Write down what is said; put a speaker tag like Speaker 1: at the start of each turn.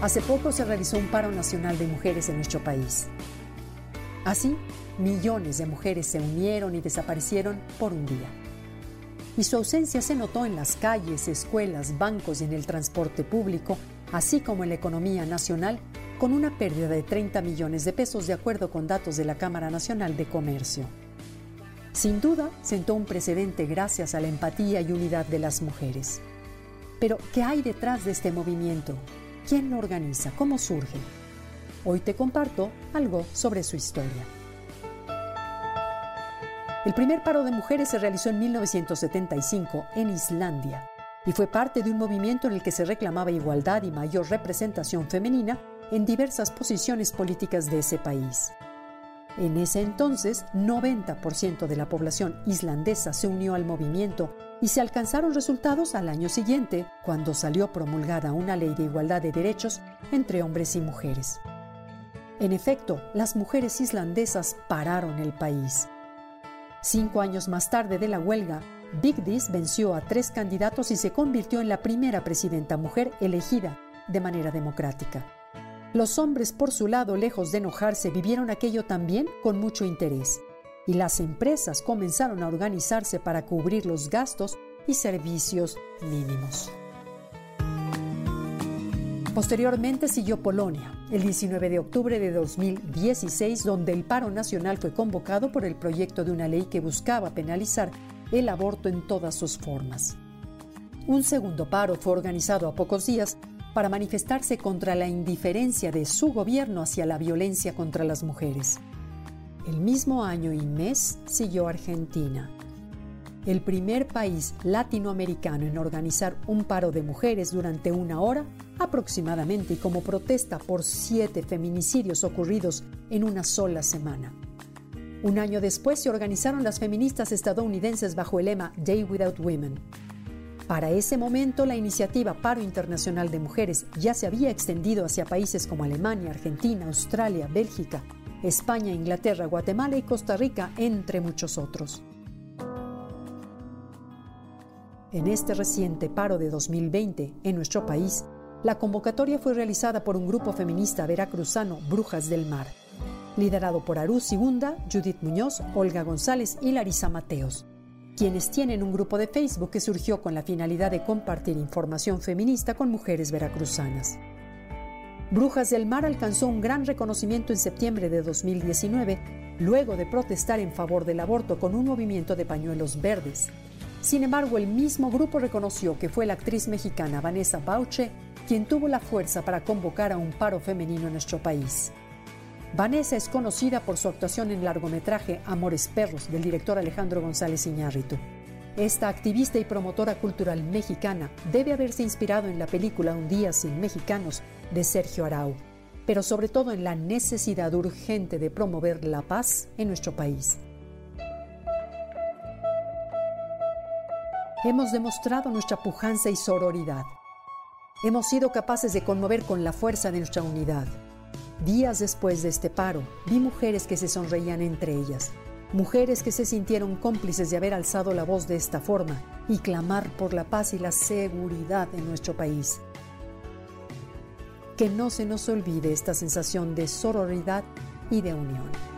Speaker 1: Hace poco se realizó un paro nacional de mujeres en nuestro país. Así, millones de mujeres se unieron y desaparecieron por un día. Y su ausencia se notó en las calles, escuelas, bancos y en el transporte público, así como en la economía nacional, con una pérdida de 30 millones de pesos de acuerdo con datos de la Cámara Nacional de Comercio. Sin duda, sentó un precedente gracias a la empatía y unidad de las mujeres. Pero, ¿qué hay detrás de este movimiento? ¿Quién lo organiza? ¿Cómo surge? Hoy te comparto algo sobre su historia. El primer paro de mujeres se realizó en 1975 en Islandia y fue parte de un movimiento en el que se reclamaba igualdad y mayor representación femenina en diversas posiciones políticas de ese país. En ese entonces, 90% de la población islandesa se unió al movimiento y se alcanzaron resultados al año siguiente, cuando salió promulgada una ley de igualdad de derechos entre hombres y mujeres. En efecto, las mujeres islandesas pararon el país. Cinco años más tarde de la huelga, Vigdis venció a tres candidatos y se convirtió en la primera presidenta mujer elegida de manera democrática. Los hombres, por su lado, lejos de enojarse, vivieron aquello también con mucho interés y las empresas comenzaron a organizarse para cubrir los gastos y servicios mínimos. Posteriormente siguió Polonia, el 19 de octubre de 2016, donde el paro nacional fue convocado por el proyecto de una ley que buscaba penalizar el aborto en todas sus formas. Un segundo paro fue organizado a pocos días para manifestarse contra la indiferencia de su gobierno hacia la violencia contra las mujeres. El mismo año y mes siguió Argentina, el primer país latinoamericano en organizar un paro de mujeres durante una hora aproximadamente como protesta por siete feminicidios ocurridos en una sola semana. Un año después se organizaron las feministas estadounidenses bajo el lema Day Without Women. Para ese momento la iniciativa Paro Internacional de Mujeres ya se había extendido hacia países como Alemania, Argentina, Australia, Bélgica, España, Inglaterra, Guatemala y Costa Rica, entre muchos otros. En este reciente paro de 2020 en nuestro país, la convocatoria fue realizada por un grupo feminista veracruzano, Brujas del Mar, liderado por Aru Sigunda, Judith Muñoz, Olga González y Larisa Mateos, quienes tienen un grupo de Facebook que surgió con la finalidad de compartir información feminista con mujeres veracruzanas. Brujas del Mar alcanzó un gran reconocimiento en septiembre de 2019, luego de protestar en favor del aborto con un movimiento de pañuelos verdes. Sin embargo, el mismo grupo reconoció que fue la actriz mexicana Vanessa Bauche quien tuvo la fuerza para convocar a un paro femenino en nuestro país. Vanessa es conocida por su actuación en el largometraje Amores Perros del director Alejandro González Iñárritu. Esta activista y promotora cultural mexicana debe haberse inspirado en la película Un día sin mexicanos de Sergio Arau, pero sobre todo en la necesidad urgente de promover la paz en nuestro país. Hemos demostrado nuestra pujanza y sororidad. Hemos sido capaces de conmover con la fuerza de nuestra unidad. Días después de este paro, vi mujeres que se sonreían entre ellas, mujeres que se sintieron cómplices de haber alzado la voz de esta forma y clamar por la paz y la seguridad en nuestro país. Que no se nos olvide esta sensación de sororidad y de unión.